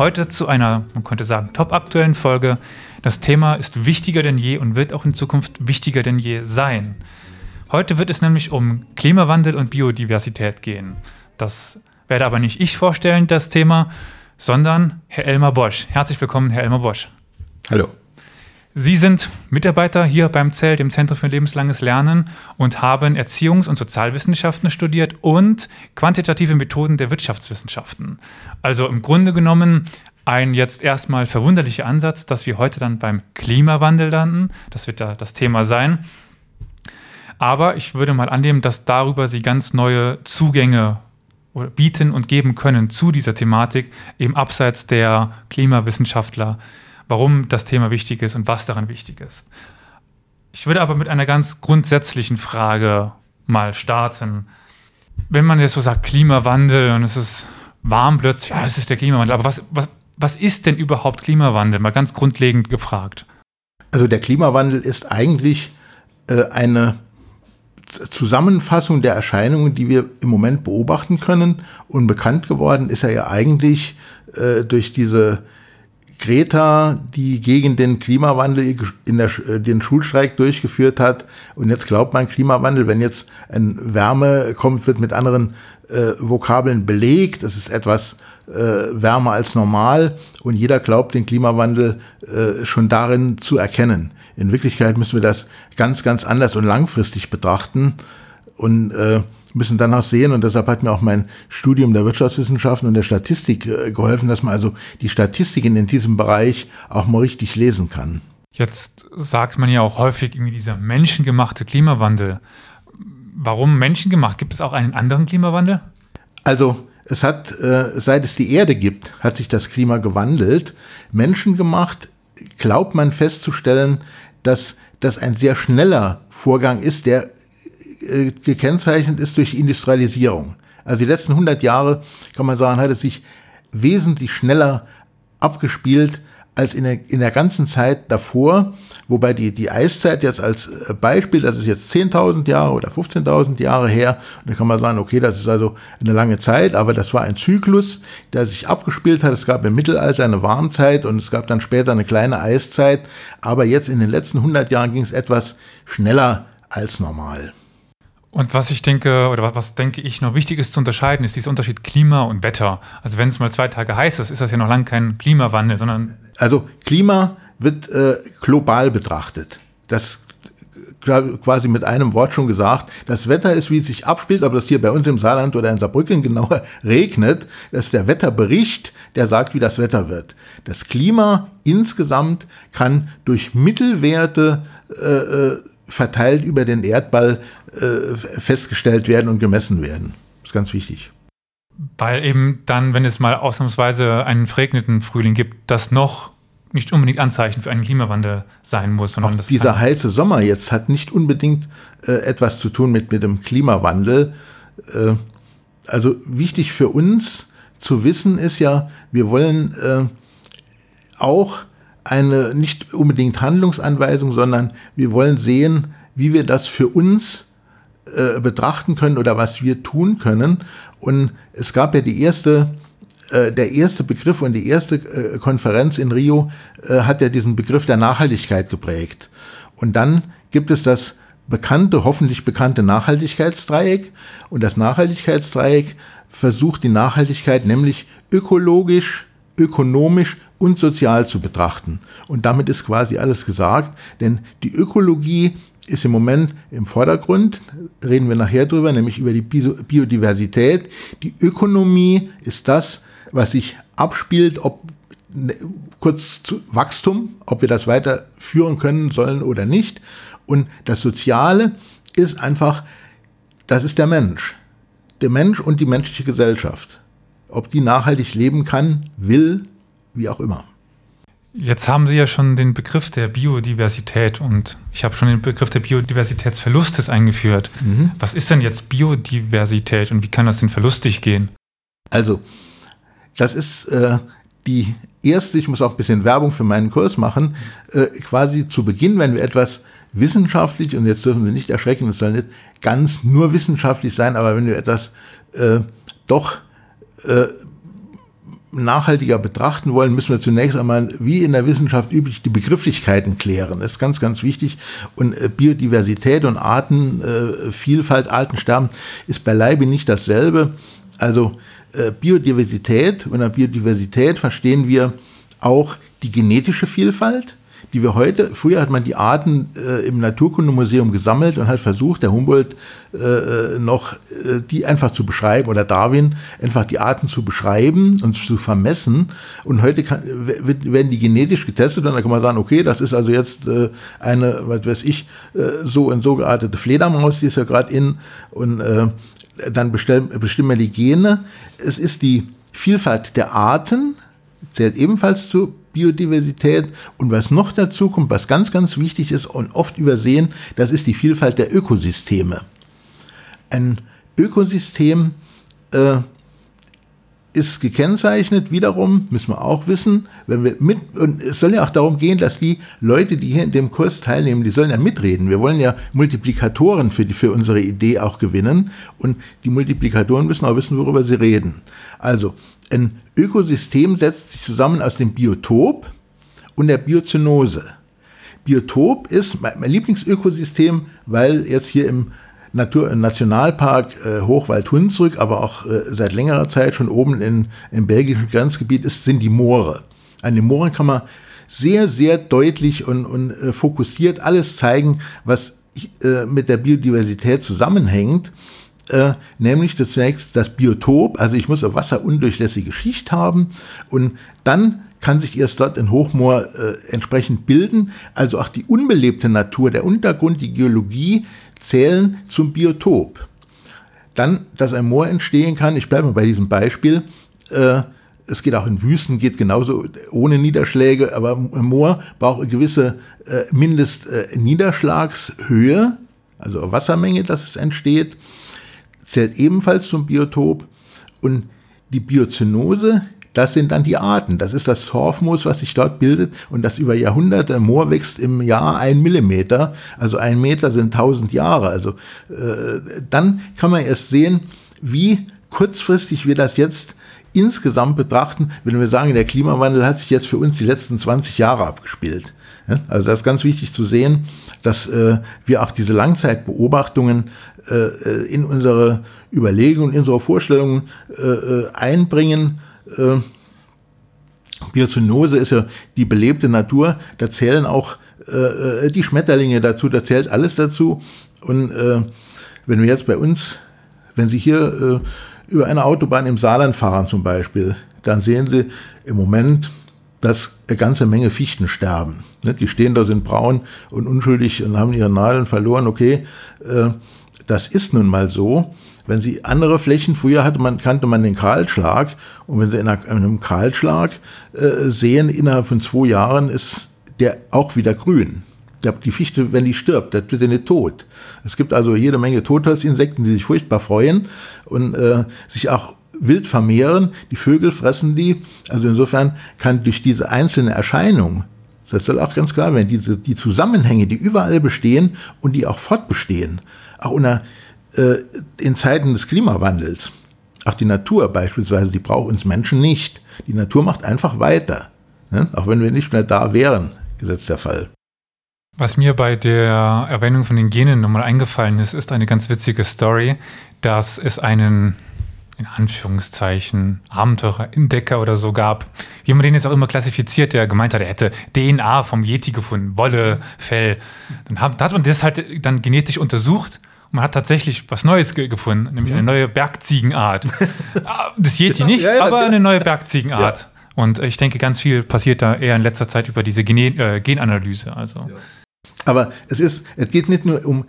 Heute zu einer, man könnte sagen, topaktuellen Folge. Das Thema ist wichtiger denn je und wird auch in Zukunft wichtiger denn je sein. Heute wird es nämlich um Klimawandel und Biodiversität gehen. Das werde aber nicht ich vorstellen, das Thema, sondern Herr Elmar Bosch. Herzlich willkommen, Herr Elmar Bosch. Hallo. Sie sind Mitarbeiter hier beim ZEL, dem Zentrum für lebenslanges Lernen, und haben Erziehungs- und Sozialwissenschaften studiert und quantitative Methoden der Wirtschaftswissenschaften. Also im Grunde genommen ein jetzt erstmal verwunderlicher Ansatz, dass wir heute dann beim Klimawandel landen. Das wird da das Thema sein. Aber ich würde mal annehmen, dass darüber Sie ganz neue Zugänge bieten und geben können zu dieser Thematik, eben abseits der Klimawissenschaftler, warum das Thema wichtig ist und was daran wichtig ist. Ich würde aber mit einer ganz grundsätzlichen Frage mal starten. Wenn man jetzt so sagt, Klimawandel und es ist warm plötzlich, ja, es ist der Klimawandel, aber was, was, was ist denn überhaupt Klimawandel? Mal ganz grundlegend gefragt. Also der Klimawandel ist eigentlich äh, eine Zusammenfassung der Erscheinungen, die wir im Moment beobachten können. Und bekannt geworden ist er ja eigentlich äh, durch diese Greta, die gegen den Klimawandel in der, äh, den Schulstreik durchgeführt hat. Und jetzt glaubt man Klimawandel, wenn jetzt ein Wärme kommt, wird mit anderen äh, Vokabeln belegt. Es ist etwas äh, wärmer als normal. Und jeder glaubt, den Klimawandel äh, schon darin zu erkennen. In Wirklichkeit müssen wir das ganz, ganz anders und langfristig betrachten und äh, müssen danach sehen. Und deshalb hat mir auch mein Studium der Wirtschaftswissenschaften und der Statistik äh, geholfen, dass man also die Statistiken in diesem Bereich auch mal richtig lesen kann. Jetzt sagt man ja auch häufig irgendwie dieser menschengemachte Klimawandel. Warum menschengemacht? Gibt es auch einen anderen Klimawandel? Also es hat, äh, seit es die Erde gibt, hat sich das Klima gewandelt. Menschengemacht glaubt man festzustellen, dass das ein sehr schneller Vorgang ist, der äh, gekennzeichnet ist durch Industrialisierung. Also die letzten 100 Jahre, kann man sagen, hat es sich wesentlich schneller abgespielt als in der, in der ganzen Zeit davor, wobei die, die Eiszeit jetzt als äh, Beispiel, das ist jetzt 10.000 Jahre oder 15.000 Jahre her, und da kann man sagen, okay, das ist also eine lange Zeit, aber das war ein Zyklus, der sich abgespielt hat. Es gab im Mittelalter eine Warnzeit und es gab dann später eine kleine Eiszeit, aber jetzt in den letzten 100 Jahren ging es etwas schneller als normal. Und was ich denke, oder was denke ich noch wichtig ist zu unterscheiden, ist dieser Unterschied Klima und Wetter. Also wenn es mal zwei Tage heiß ist, ist das ja noch lange kein Klimawandel, sondern. Also Klima wird äh, global betrachtet. Das quasi mit einem Wort schon gesagt. Das Wetter ist, wie es sich abspielt, ob das hier bei uns im Saarland oder in Saarbrücken genauer regnet. Das ist der Wetterbericht, der sagt, wie das Wetter wird. Das Klima insgesamt kann durch Mittelwerte äh, äh verteilt über den Erdball äh, festgestellt werden und gemessen werden. Das ist ganz wichtig. Weil eben dann, wenn es mal ausnahmsweise einen verregneten Frühling gibt, das noch nicht unbedingt Anzeichen für einen Klimawandel sein muss. Sondern Auch dieser heiße Sommer jetzt hat nicht unbedingt äh, etwas zu tun mit, mit dem Klimawandel. Äh, also wichtig für uns zu wissen ist ja, wir wollen äh, auch eine nicht unbedingt Handlungsanweisung, sondern wir wollen sehen, wie wir das für uns äh, betrachten können oder was wir tun können. Und es gab ja die erste, äh, der erste Begriff und die erste äh, Konferenz in Rio äh, hat ja diesen Begriff der Nachhaltigkeit geprägt. Und dann gibt es das bekannte, hoffentlich bekannte Nachhaltigkeitsdreieck. Und das Nachhaltigkeitsdreieck versucht die Nachhaltigkeit nämlich ökologisch, ökonomisch und sozial zu betrachten. Und damit ist quasi alles gesagt, denn die Ökologie ist im Moment im Vordergrund, reden wir nachher drüber, nämlich über die Biodiversität. Die Ökonomie ist das, was sich abspielt, ob ne, kurz zu Wachstum, ob wir das weiterführen können sollen oder nicht. Und das Soziale ist einfach, das ist der Mensch. Der Mensch und die menschliche Gesellschaft. Ob die nachhaltig leben kann, will, wie auch immer. Jetzt haben Sie ja schon den Begriff der Biodiversität und ich habe schon den Begriff der Biodiversitätsverlustes eingeführt. Mhm. Was ist denn jetzt Biodiversität und wie kann das denn verlustig gehen? Also, das ist äh, die erste, ich muss auch ein bisschen Werbung für meinen Kurs machen, äh, quasi zu Beginn, wenn wir etwas wissenschaftlich, und jetzt dürfen Sie nicht erschrecken, es soll nicht ganz nur wissenschaftlich sein, aber wenn wir etwas äh, doch äh, nachhaltiger betrachten wollen, müssen wir zunächst einmal, wie in der Wissenschaft üblich, die Begrifflichkeiten klären. Das ist ganz, ganz wichtig. Und äh, Biodiversität und Artenvielfalt, äh, Artensterben ist beileibe nicht dasselbe. Also äh, Biodiversität, unter Biodiversität verstehen wir auch die genetische Vielfalt, die wir heute, früher hat man die Arten äh, im Naturkundemuseum gesammelt und hat versucht, der Humboldt äh, äh, noch äh, die einfach zu beschreiben oder Darwin einfach die Arten zu beschreiben und zu vermessen. Und heute kann, werden die genetisch getestet und dann kann man sagen, okay, das ist also jetzt äh, eine, was weiß ich, äh, so und so geartete Fledermaus, die ist ja gerade in und äh, dann bestellen, bestimmen wir die Gene. Es ist die Vielfalt der Arten, zählt ebenfalls zu Biodiversität. Und was noch dazu kommt, was ganz, ganz wichtig ist und oft übersehen, das ist die Vielfalt der Ökosysteme. Ein Ökosystem äh, ist gekennzeichnet, wiederum, müssen wir auch wissen, wenn wir mit, und es soll ja auch darum gehen, dass die Leute, die hier in dem Kurs teilnehmen, die sollen ja mitreden. Wir wollen ja Multiplikatoren für, die, für unsere Idee auch gewinnen und die Multiplikatoren müssen auch wissen, worüber sie reden. Also, ein Ökosystem setzt sich zusammen aus dem Biotop und der Biozynose. Biotop ist mein Lieblingsökosystem, weil jetzt hier im Natur Nationalpark äh, Hochwald-Hunsrück, aber auch äh, seit längerer Zeit schon oben in, im belgischen Grenzgebiet ist, sind die Moore. An den Mooren kann man sehr, sehr deutlich und, und äh, fokussiert alles zeigen, was äh, mit der Biodiversität zusammenhängt. Äh, nämlich zunächst das Biotop, also ich muss eine wasserundurchlässige Schicht haben und dann kann sich erst dort in Hochmoor äh, entsprechend bilden. Also auch die unbelebte Natur, der Untergrund, die Geologie zählen zum Biotop. Dann, dass ein Moor entstehen kann, ich bleibe mal bei diesem Beispiel, äh, es geht auch in Wüsten, geht genauso ohne Niederschläge, aber ein Moor braucht eine gewisse äh, Mindestniederschlagshöhe, also Wassermenge, dass es entsteht, zählt ebenfalls zum Biotop. Und die Biozynose, das sind dann die Arten. Das ist das Torfmoos, was sich dort bildet und das über Jahrhunderte. Moor wächst im Jahr ein Millimeter. Also ein Meter sind tausend Jahre. Also äh, dann kann man erst sehen, wie kurzfristig wir das jetzt insgesamt betrachten, wenn wir sagen, der Klimawandel hat sich jetzt für uns die letzten 20 Jahre abgespielt. Also das ist ganz wichtig zu sehen, dass äh, wir auch diese Langzeitbeobachtungen äh, äh in unsere Überlegungen, in unsere Vorstellungen äh, äh einbringen äh, Biozynose ist ja die belebte Natur, da zählen auch äh, äh, die Schmetterlinge dazu, da zählt alles dazu. Und äh, wenn wir jetzt bei uns, wenn Sie hier äh, über eine Autobahn im Saarland fahren zum Beispiel, dann sehen Sie im Moment, dass eine ganze Menge Fichten sterben. Ne? Die stehen da, sind braun und unschuldig und haben ihre Nadeln verloren. Okay, äh, das ist nun mal so. Wenn Sie andere Flächen, früher hatte man, kannte man den Kahlschlag, und wenn Sie in einem Kahlschlag äh, sehen, innerhalb von zwei Jahren ist der auch wieder grün. Die Fichte, wenn die stirbt, das wird ja nicht tot. Es gibt also jede Menge Totholzinsekten, die sich furchtbar freuen und äh, sich auch wild vermehren. Die Vögel fressen die. Also insofern kann durch diese einzelne Erscheinung, das soll auch ganz klar werden, diese, die Zusammenhänge, die überall bestehen und die auch fortbestehen, auch unter in Zeiten des Klimawandels, auch die Natur beispielsweise, die braucht uns Menschen nicht. Die Natur macht einfach weiter, ne? auch wenn wir nicht mehr da wären, gesetzt der Fall. Was mir bei der Erwähnung von den Genen nochmal eingefallen ist, ist eine ganz witzige Story, dass es einen, in Anführungszeichen, Abenteurer, Entdecker oder so gab, wie man den jetzt auch immer klassifiziert, der gemeint hat, er hätte DNA vom Yeti gefunden, Wolle, Fell. Dann hat, hat man das halt dann genetisch untersucht man hat tatsächlich was Neues ge gefunden, nämlich eine mhm. neue Bergziegenart. Ah, das Yeti genau. nicht, ja, ja, aber eine neue Bergziegenart. Ja. Und ich denke, ganz viel passiert da eher in letzter Zeit über diese Gen äh, Genanalyse. Also. Aber es ist, es geht nicht nur um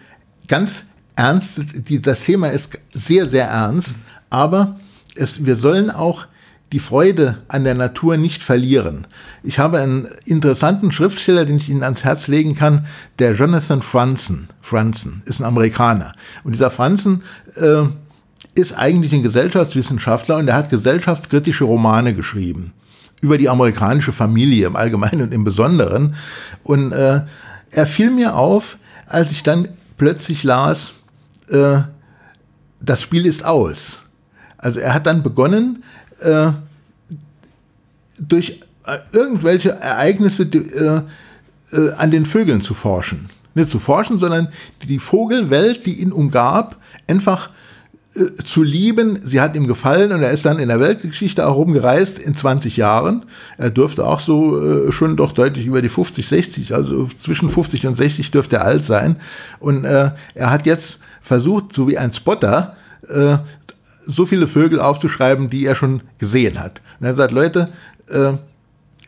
ganz ernst, die, das Thema ist sehr, sehr ernst, aber es, wir sollen auch die Freude an der Natur nicht verlieren. Ich habe einen interessanten Schriftsteller, den ich Ihnen ans Herz legen kann, der Jonathan Franzen. Franzen ist ein Amerikaner. Und dieser Franzen äh, ist eigentlich ein Gesellschaftswissenschaftler und er hat gesellschaftskritische Romane geschrieben über die amerikanische Familie im Allgemeinen und im Besonderen. Und äh, er fiel mir auf, als ich dann plötzlich las, äh, das Spiel ist aus. Also er hat dann begonnen, äh, durch äh, irgendwelche Ereignisse äh, äh, an den Vögeln zu forschen. Nicht zu forschen, sondern die Vogelwelt, die ihn umgab, einfach äh, zu lieben. Sie hat ihm gefallen und er ist dann in der Weltgeschichte auch rumgereist in 20 Jahren. Er dürfte auch so äh, schon doch deutlich über die 50, 60, also zwischen 50 und 60 dürfte er alt sein. Und äh, er hat jetzt versucht, so wie ein Spotter, so viele Vögel aufzuschreiben, die er schon gesehen hat. Und er hat gesagt, Leute, äh,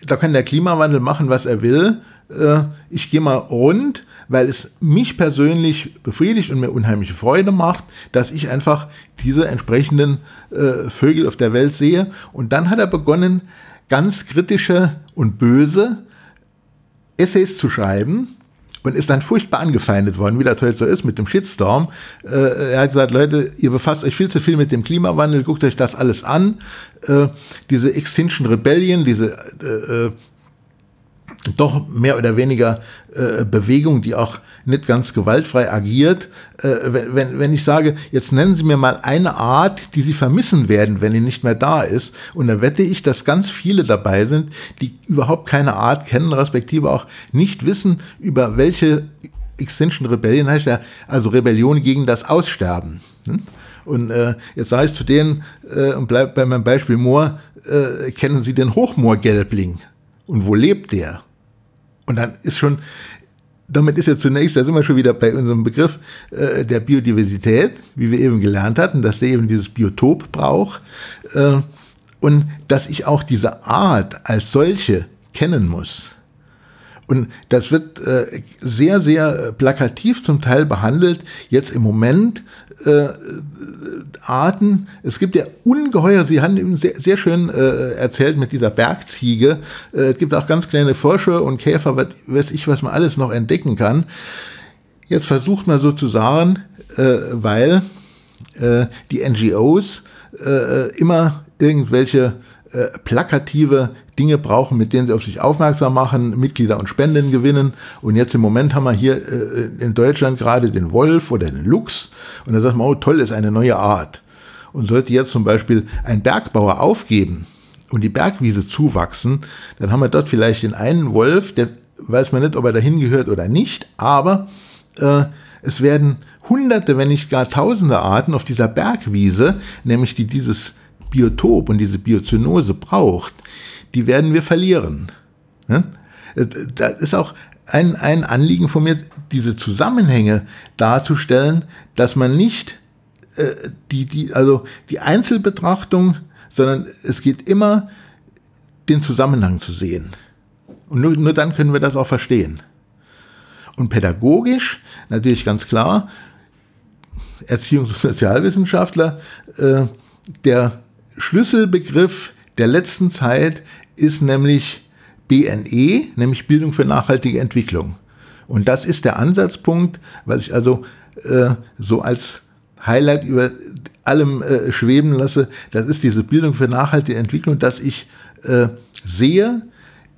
da kann der Klimawandel machen, was er will. Äh, ich gehe mal rund, weil es mich persönlich befriedigt und mir unheimliche Freude macht, dass ich einfach diese entsprechenden äh, Vögel auf der Welt sehe. Und dann hat er begonnen, ganz kritische und böse Essays zu schreiben, und ist dann furchtbar angefeindet worden, wie das heute so ist mit dem Shitstorm. Äh, er hat gesagt, Leute, ihr befasst euch viel zu viel mit dem Klimawandel, guckt euch das alles an. Äh, diese Extinction Rebellion, diese äh, doch mehr oder weniger Bewegung, die auch nicht ganz gewaltfrei agiert. Äh, wenn, wenn, ich sage, jetzt nennen Sie mir mal eine Art, die Sie vermissen werden, wenn die nicht mehr da ist, und da wette ich, dass ganz viele dabei sind, die überhaupt keine Art kennen, respektive auch nicht wissen, über welche Extinction Rebellion heißt ja, also Rebellion gegen das Aussterben. Hm? Und äh, jetzt sage ich zu denen, äh, und bleibt bei meinem Beispiel Moor, äh, kennen Sie den Hochmoorgelbling? Und wo lebt der? Und dann ist schon, damit ist ja zunächst, da sind wir schon wieder bei unserem Begriff äh, der Biodiversität, wie wir eben gelernt hatten, dass der eben dieses Biotop braucht äh, und dass ich auch diese Art als solche kennen muss. Und das wird äh, sehr, sehr plakativ zum Teil behandelt. Jetzt im Moment äh, Arten, es gibt ja ungeheuer, Sie haben eben sehr, sehr schön äh, erzählt mit dieser Bergziege. Äh, es gibt auch ganz kleine Frösche und Käfer, was weiß ich, was man alles noch entdecken kann. Jetzt versucht man sozusagen, äh, weil äh, die NGOs äh, immer irgendwelche äh, plakative Dinge brauchen, mit denen sie auf sich aufmerksam machen, Mitglieder und Spenden gewinnen. Und jetzt im Moment haben wir hier äh, in Deutschland gerade den Wolf oder den Luchs. Und da sagt man, oh toll, ist eine neue Art. Und sollte jetzt zum Beispiel ein Bergbauer aufgeben und die Bergwiese zuwachsen, dann haben wir dort vielleicht den einen Wolf, der weiß man nicht, ob er dahin gehört oder nicht, aber äh, es werden hunderte, wenn nicht gar tausende Arten auf dieser Bergwiese, nämlich die dieses Biotop und diese Biozynose braucht, die werden wir verlieren. Das ist auch ein, ein Anliegen von mir, diese Zusammenhänge darzustellen, dass man nicht äh, die, die, also die Einzelbetrachtung, sondern es geht immer, den Zusammenhang zu sehen. Und nur, nur dann können wir das auch verstehen. Und pädagogisch, natürlich ganz klar, Erziehungs- und Sozialwissenschaftler, äh, der Schlüsselbegriff der letzten Zeit ist nämlich BNE, nämlich Bildung für nachhaltige Entwicklung. Und das ist der Ansatzpunkt, was ich also äh, so als Highlight über allem äh, schweben lasse. Das ist diese Bildung für nachhaltige Entwicklung, dass ich äh, sehe,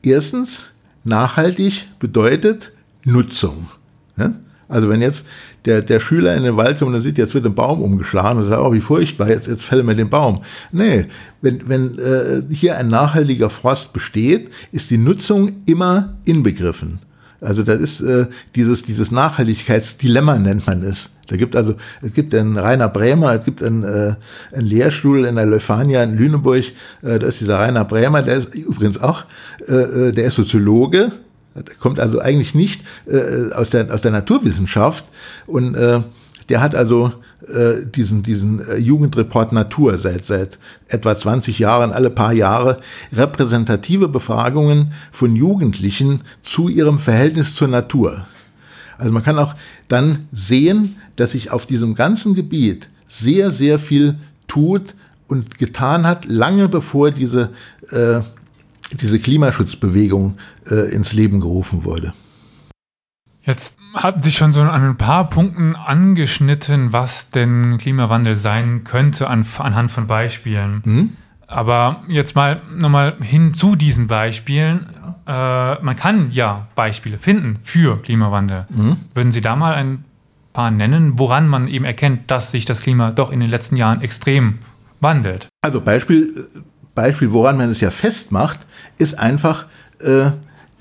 erstens, nachhaltig bedeutet Nutzung. Ne? Also wenn jetzt der, der Schüler in den Wald kommt und sieht, jetzt wird ein Baum umgeschlagen und sagt, oh, wie furchtbar, jetzt, jetzt fällt mir den Baum. Nee, wenn, wenn äh, hier ein nachhaltiger Frost besteht, ist die Nutzung immer inbegriffen. Also das ist äh, dieses, dieses Nachhaltigkeitsdilemma nennt man es. Da gibt also, es gibt einen Rainer Bremer, es gibt einen, äh, einen Lehrstuhl in der Leuphania in Lüneburg, äh, da ist dieser Rainer Bremer, der ist übrigens auch, äh, äh der ist Soziologe, kommt also eigentlich nicht äh, aus, der, aus der Naturwissenschaft und äh, der hat also äh, diesen, diesen äh, Jugendreport Natur seit, seit etwa 20 Jahren, alle paar Jahre, repräsentative Befragungen von Jugendlichen zu ihrem Verhältnis zur Natur. Also man kann auch dann sehen, dass sich auf diesem ganzen Gebiet sehr, sehr viel tut und getan hat, lange bevor diese, äh, diese Klimaschutzbewegung äh, ins Leben gerufen wurde. Jetzt hatten Sie schon so an ein paar Punkten angeschnitten, was denn Klimawandel sein könnte an, anhand von Beispielen. Mhm. Aber jetzt mal nochmal hin zu diesen Beispielen. Ja. Äh, man kann ja Beispiele finden für Klimawandel. Mhm. Würden Sie da mal ein paar nennen, woran man eben erkennt, dass sich das Klima doch in den letzten Jahren extrem wandelt? Also Beispiel, Beispiel woran man es ja festmacht, ist einfach äh,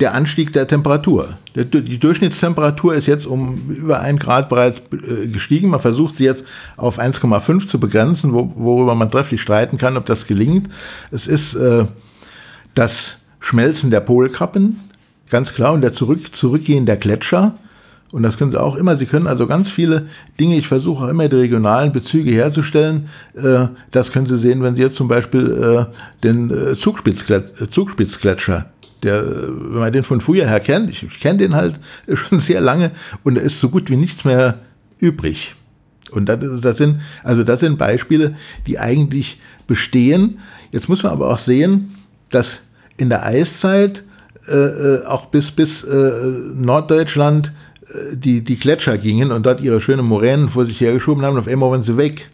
der Anstieg der Temperatur. Die Durchschnittstemperatur ist jetzt um über ein Grad bereits äh, gestiegen. Man versucht sie jetzt auf 1,5 zu begrenzen, worüber man trefflich streiten kann, ob das gelingt. Es ist äh, das Schmelzen der Polkappen, ganz klar, und der Zurück, Zurückgehen der Gletscher. Und das können Sie auch immer. Sie können also ganz viele Dinge, ich versuche auch immer die regionalen Bezüge herzustellen. Äh, das können Sie sehen, wenn Sie jetzt zum Beispiel den Zugspitzgletscher der, wenn man den von früher her kennt, ich, kenne den halt schon sehr lange und da ist so gut wie nichts mehr übrig. Und das, das sind, also das sind Beispiele, die eigentlich bestehen. Jetzt muss man aber auch sehen, dass in der Eiszeit äh, äh auch bis, bis äh, Norddeutschland äh, die, die Gletscher gingen und dort ihre schönen Moränen vor sich hergeschoben haben auf einmal waren sie weg.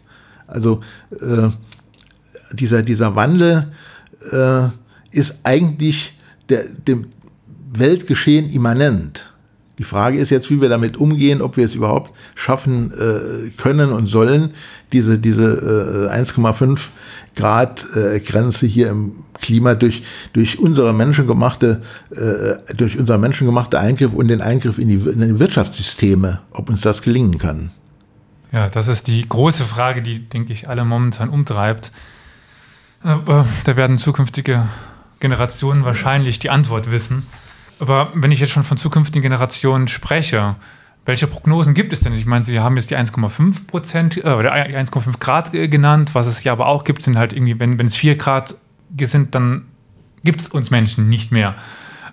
Also äh, dieser, dieser Wandel äh, ist eigentlich der, dem Weltgeschehen immanent. Die Frage ist jetzt, wie wir damit umgehen, ob wir es überhaupt schaffen äh, können und sollen, diese, diese äh, 1,5 Grad äh, Grenze hier im Klima durch, durch unsere menschengemachte, äh, durch unser menschengemachte Eingriff und den Eingriff in die, in die Wirtschaftssysteme, ob uns das gelingen kann. Ja, das ist die große Frage, die, denke ich, alle momentan umtreibt. Äh, da werden zukünftige Generationen wahrscheinlich die Antwort wissen. Aber wenn ich jetzt schon von zukünftigen Generationen spreche, welche Prognosen gibt es denn? Ich meine, Sie haben jetzt die 1,5 Prozent äh, oder 1,5 Grad genannt. Was es ja aber auch gibt, sind halt irgendwie, wenn, wenn es 4 Grad sind, dann gibt es uns Menschen nicht mehr.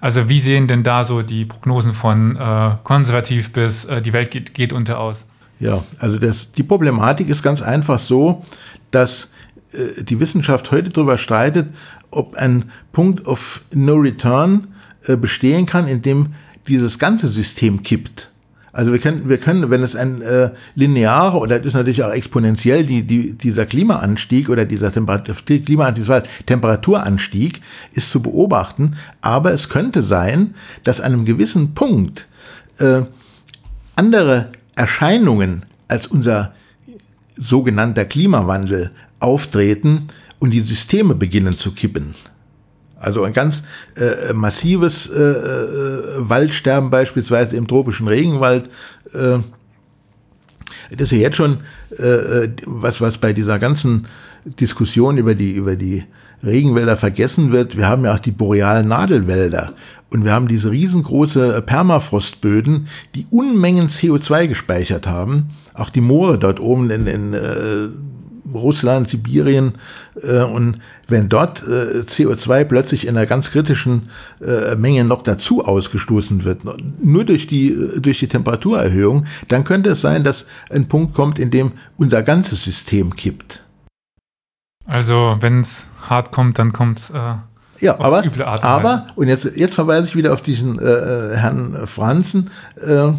Also wie sehen denn da so die Prognosen von äh, konservativ bis äh, die Welt geht, geht unter aus? Ja, also das, die Problematik ist ganz einfach so, dass äh, die Wissenschaft heute darüber streitet, ob ein Punkt of No Return äh, bestehen kann, in dem dieses ganze System kippt. Also wir können, wir können, wenn es ein äh, linearer oder das ist natürlich auch exponentiell die, die, dieser Klimaanstieg oder dieser Temperatur, Klimaanstieg, Temperaturanstieg ist zu beobachten, aber es könnte sein, dass an einem gewissen Punkt äh, andere Erscheinungen als unser sogenannter Klimawandel auftreten und die Systeme beginnen zu kippen. Also ein ganz äh, massives äh, äh, Waldsterben beispielsweise im tropischen Regenwald. Äh, das ist ja jetzt schon äh, was, was bei dieser ganzen Diskussion über die, über die Regenwälder vergessen wird. Wir haben ja auch die borealen Nadelwälder und wir haben diese riesengroße Permafrostböden, die Unmengen CO2 gespeichert haben. Auch die Moore dort oben in, in Russland, Sibirien äh, und wenn dort äh, CO2 plötzlich in einer ganz kritischen äh, Menge noch dazu ausgestoßen wird, nur durch die, durch die Temperaturerhöhung, dann könnte es sein, dass ein Punkt kommt, in dem unser ganzes System kippt. Also wenn es hart kommt, dann kommt äh, ja, aber, aber und jetzt, jetzt verweise ich wieder auf diesen äh, äh Herrn Franzen, äh,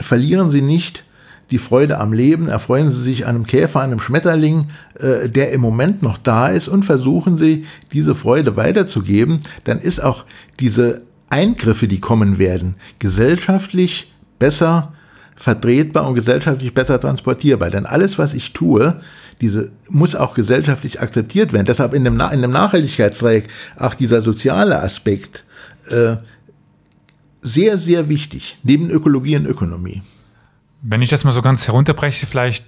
verlieren Sie nicht die Freude am Leben, erfreuen Sie sich einem Käfer, einem Schmetterling, äh, der im Moment noch da ist und versuchen Sie, diese Freude weiterzugeben, dann ist auch diese Eingriffe, die kommen werden, gesellschaftlich besser vertretbar und gesellschaftlich besser transportierbar. Denn alles, was ich tue, diese muss auch gesellschaftlich akzeptiert werden. Deshalb in dem, in dem Nachhaltigkeitsdreieck auch dieser soziale Aspekt äh, sehr, sehr wichtig, neben Ökologie und Ökonomie. Wenn ich das mal so ganz herunterbreche, vielleicht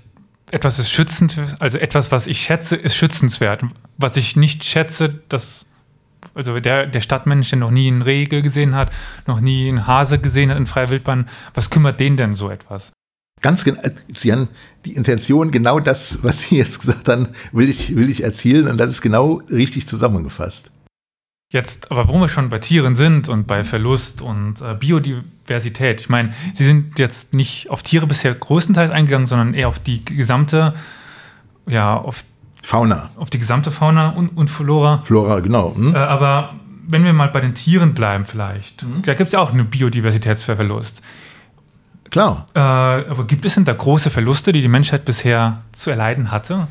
etwas ist schützend, also etwas, was ich schätze, ist schützenswert. Was ich nicht schätze, das, also der, der Stadtmensch, der noch nie einen Rege gesehen hat, noch nie einen Hase gesehen hat in freier Wildbahn, was kümmert den denn so etwas? Ganz genau, Sie haben die Intention, genau das, was Sie jetzt gesagt haben, will ich, will ich erzielen und das ist genau richtig zusammengefasst. Jetzt, aber wo wir schon bei Tieren sind und bei Verlust und äh, Biodiversität, ich meine, Sie sind jetzt nicht auf Tiere bisher größtenteils eingegangen, sondern eher auf die gesamte, ja, auf Fauna. Auf die gesamte Fauna und, und Flora. Flora, genau. Hm? Äh, aber wenn wir mal bei den Tieren bleiben vielleicht, mhm. da gibt es ja auch einen Biodiversitätsverlust. Klar. Äh, aber gibt es denn da große Verluste, die die Menschheit bisher zu erleiden hatte?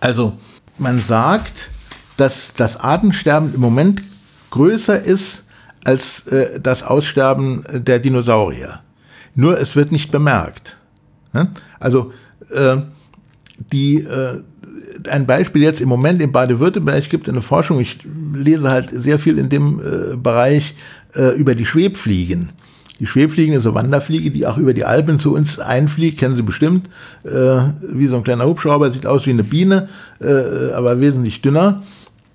Also man sagt, dass das Artensterben im Moment größer ist als äh, das Aussterben der Dinosaurier. Nur es wird nicht bemerkt. Also äh, die, äh, ein Beispiel jetzt im Moment in Baden-Württemberg gibt eine Forschung, ich lese halt sehr viel in dem äh, Bereich äh, über die Schwebfliegen. Die Schwebfliegen ist eine Wanderfliege, die auch über die Alpen zu uns einfliegt, kennen Sie bestimmt, äh, wie so ein kleiner Hubschrauber, sieht aus wie eine Biene, äh, aber wesentlich dünner.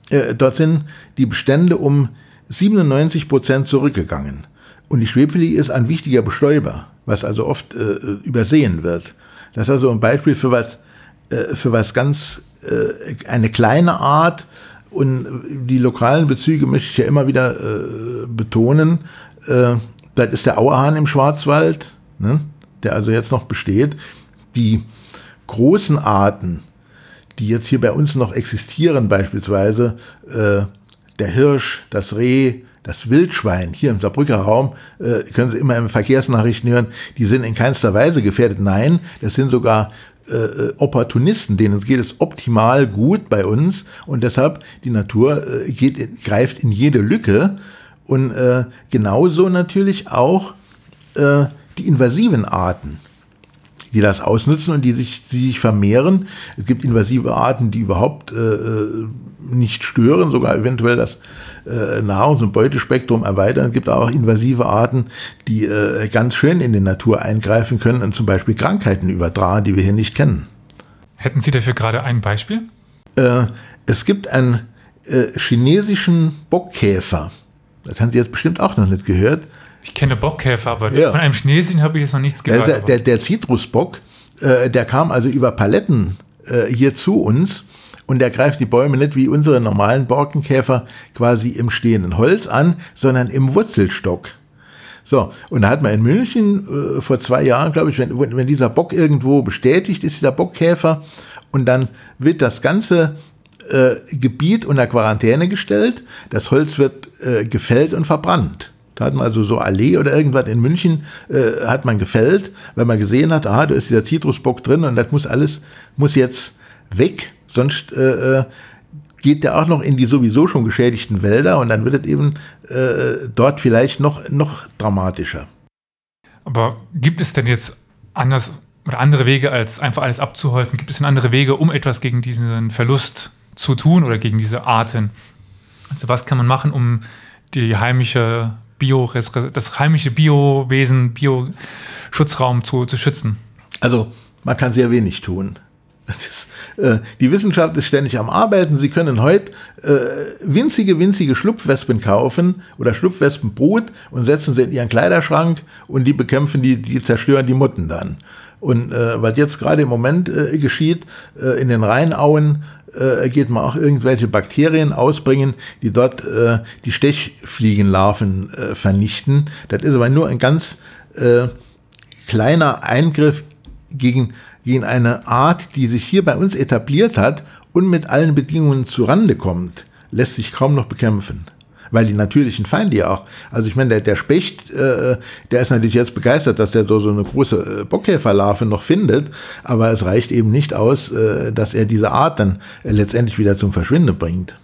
Äh, dort sind die Bestände um 97 Prozent zurückgegangen. Und die Schwebfliege ist ein wichtiger Bestäuber, was also oft äh, übersehen wird. Das ist also ein Beispiel für was, äh, für was ganz, äh, eine kleine Art. Und die lokalen Bezüge möchte ich ja immer wieder äh, betonen. Äh, das ist der Auerhahn im Schwarzwald, ne, der also jetzt noch besteht. Die großen Arten, die jetzt hier bei uns noch existieren, beispielsweise äh, der Hirsch, das Reh, das Wildschwein hier im Saarbrücker Raum, äh, können Sie immer in Verkehrsnachrichten hören, die sind in keinster Weise gefährdet. Nein, das sind sogar äh, äh, Opportunisten, denen geht es optimal gut bei uns und deshalb die Natur äh, geht, greift in jede Lücke und äh, genauso natürlich auch äh, die invasiven Arten die das ausnutzen und die sich, die sich vermehren. Es gibt invasive Arten, die überhaupt äh, äh nicht stören, sogar eventuell das äh, Nahrungs- und Beutespektrum erweitern. Es gibt auch invasive Arten, die äh, ganz schön in die Natur eingreifen können und zum Beispiel Krankheiten übertragen, die wir hier nicht kennen. Hätten Sie dafür gerade ein Beispiel? Äh, es gibt einen äh, chinesischen Bockkäfer. Das haben Sie jetzt bestimmt auch noch nicht gehört. Ich kenne Bockkäfer, aber ja. von einem Chinesischen habe ich jetzt noch nichts gehört. Der, der, der Zitrusbock, äh, der kam also über Paletten äh, hier zu uns und der greift die Bäume nicht wie unsere normalen Borkenkäfer quasi im stehenden Holz an, sondern im Wurzelstock. So, und da hat man in München äh, vor zwei Jahren, glaube ich, wenn, wenn dieser Bock irgendwo bestätigt ist, dieser Bockkäfer, und dann wird das ganze äh, Gebiet unter Quarantäne gestellt, das Holz wird äh, gefällt und verbrannt. Da hat man also so Allee oder irgendwas in München, äh, hat man gefällt, weil man gesehen hat, ah, da ist dieser Zitrusbock drin und das muss alles, muss jetzt weg, sonst äh, äh, geht der auch noch in die sowieso schon geschädigten Wälder und dann wird es eben äh, dort vielleicht noch, noch dramatischer. Aber gibt es denn jetzt anders oder andere Wege, als einfach alles abzuholzen? Gibt es denn andere Wege, um etwas gegen diesen Verlust zu tun oder gegen diese Arten? Also was kann man machen, um die heimische Bio, das heimische Biowesen, Bioschutzraum zu, zu schützen? Also man kann sehr wenig tun. Ist, äh, die Wissenschaft ist ständig am Arbeiten. Sie können heute äh, winzige, winzige Schlupfwespen kaufen oder Schlupfwespenbrut und setzen sie in ihren Kleiderschrank und die bekämpfen die, die zerstören die Mutten dann. Und äh, was jetzt gerade im Moment äh, geschieht, äh, in den Rheinauen äh, geht man auch irgendwelche Bakterien ausbringen, die dort äh, die Stechfliegenlarven äh, vernichten. Das ist aber nur ein ganz äh, kleiner Eingriff gegen, gegen eine Art, die sich hier bei uns etabliert hat und mit allen Bedingungen zurande kommt, lässt sich kaum noch bekämpfen weil die natürlichen Feinde ja auch, also ich meine, der, der Specht, äh, der ist natürlich jetzt begeistert, dass der so, so eine große äh, Bockkäferlarve noch findet, aber es reicht eben nicht aus, äh, dass er diese Art dann äh, letztendlich wieder zum Verschwinden bringt.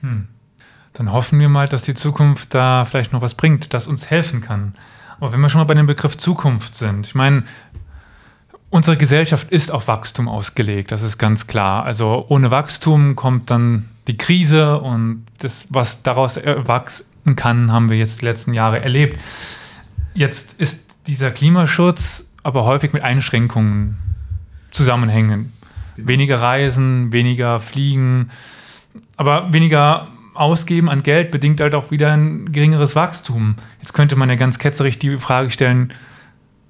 Hm. Dann hoffen wir mal, dass die Zukunft da vielleicht noch was bringt, das uns helfen kann. Aber wenn wir schon mal bei dem Begriff Zukunft sind, ich meine, unsere Gesellschaft ist auf Wachstum ausgelegt, das ist ganz klar. Also ohne Wachstum kommt dann die Krise und das, was daraus erwachsen kann, haben wir jetzt die letzten Jahre erlebt. Jetzt ist dieser Klimaschutz aber häufig mit Einschränkungen zusammenhängen. Weniger Reisen, weniger Fliegen, aber weniger Ausgeben an Geld bedingt halt auch wieder ein geringeres Wachstum. Jetzt könnte man ja ganz ketzerig die Frage stellen,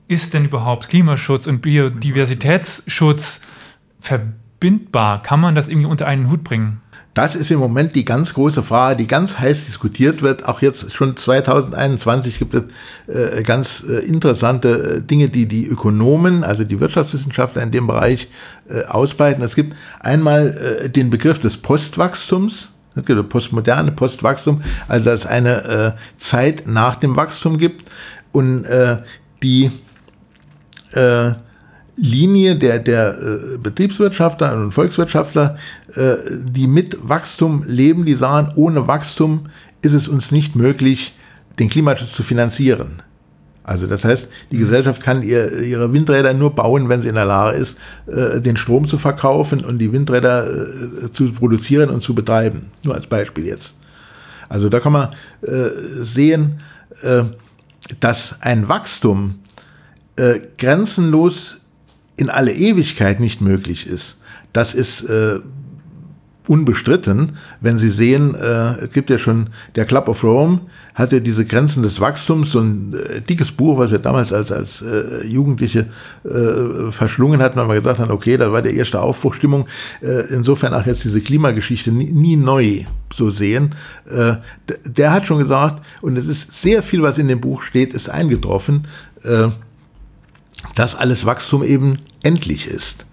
ist denn überhaupt Klimaschutz und Biodiversitätsschutz verbindbar? Kann man das irgendwie unter einen Hut bringen? Das ist im Moment die ganz große Frage, die ganz heiß diskutiert wird. Auch jetzt schon 2021 gibt es äh, ganz äh, interessante äh, Dinge, die die Ökonomen, also die Wirtschaftswissenschaftler in dem Bereich äh, ausbreiten. Es gibt einmal äh, den Begriff des Postwachstums. Postmoderne Postwachstum, also dass es eine äh, Zeit nach dem Wachstum gibt und die Linie der, der äh, Betriebswirtschaftler und Volkswirtschaftler, äh, die mit Wachstum leben, die sagen, ohne Wachstum ist es uns nicht möglich, den Klimaschutz zu finanzieren. Also das heißt, die Gesellschaft kann ihr, ihre Windräder nur bauen, wenn sie in der Lage ist, äh, den Strom zu verkaufen und die Windräder äh, zu produzieren und zu betreiben. Nur als Beispiel jetzt. Also da kann man äh, sehen, äh, dass ein Wachstum äh, grenzenlos in alle Ewigkeit nicht möglich ist, das ist äh, unbestritten, wenn Sie sehen, äh, es gibt ja schon, der Club of Rome hatte diese Grenzen des Wachstums, so ein äh, dickes Buch, was wir damals als, als äh, Jugendliche äh, verschlungen hatten, weil wir gesagt haben, okay, da war der erste Aufbruchstimmung. Äh, insofern auch jetzt diese Klimageschichte nie, nie neu so sehen. Äh, der hat schon gesagt, und es ist sehr viel, was in dem Buch steht, ist eingetroffen, äh, dass alles Wachstum eben endlich ist.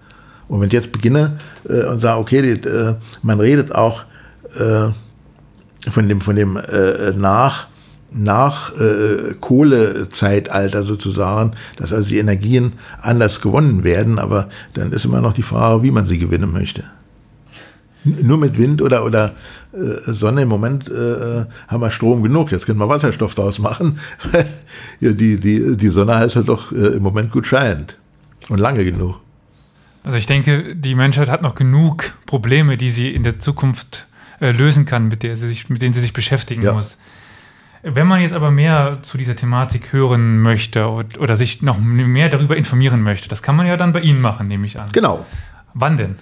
Und wenn ich jetzt beginne äh, und sage, okay, die, äh, man redet auch äh, von dem, von dem äh, nach, nach äh, Kohlezeitalter sozusagen, dass also die Energien anders gewonnen werden, aber dann ist immer noch die Frage, wie man sie gewinnen möchte. Nur mit Wind oder, oder äh, Sonne im Moment äh, haben wir Strom genug. Jetzt können wir Wasserstoff daraus machen. ja, die, die, die Sonne heißt halt doch äh, im Moment gut scheint. Und lange genug. Also ich denke, die Menschheit hat noch genug Probleme, die sie in der Zukunft äh, lösen kann, mit, der sie sich, mit denen sie sich beschäftigen ja. muss. Wenn man jetzt aber mehr zu dieser Thematik hören möchte oder sich noch mehr darüber informieren möchte, das kann man ja dann bei Ihnen machen, nehme ich an. Genau. Wann denn?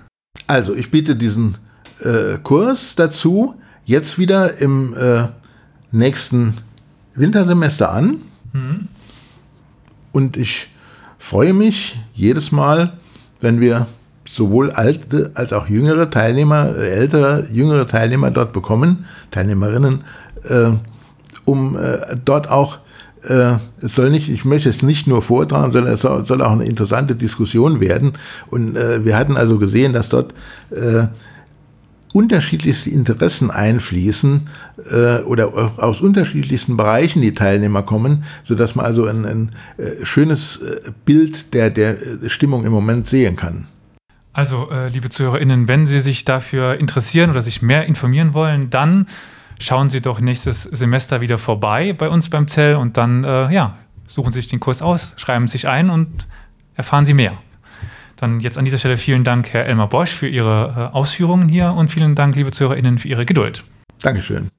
Also, ich biete diesen äh, Kurs dazu jetzt wieder im äh, nächsten Wintersemester an. Mhm. Und ich freue mich jedes Mal, wenn wir sowohl alte als auch jüngere Teilnehmer, äh, ältere, jüngere Teilnehmer dort bekommen, Teilnehmerinnen, äh, um äh, dort auch äh, es soll nicht, ich möchte es nicht nur vortragen, sondern es soll, soll auch eine interessante Diskussion werden. Und äh, wir hatten also gesehen, dass dort äh, unterschiedlichste Interessen einfließen äh, oder aus unterschiedlichsten Bereichen die Teilnehmer kommen, sodass man also ein, ein äh, schönes äh, Bild der, der Stimmung im Moment sehen kann. Also, äh, liebe ZuhörerInnen, wenn Sie sich dafür interessieren oder sich mehr informieren wollen, dann schauen Sie doch nächstes Semester wieder vorbei bei uns beim Zell und dann, äh, ja, suchen Sie sich den Kurs aus, schreiben sich ein und erfahren Sie mehr. Dann jetzt an dieser Stelle vielen Dank, Herr Elmar Bosch, für Ihre äh, Ausführungen hier und vielen Dank, liebe ZuhörerInnen, für Ihre Geduld. Dankeschön.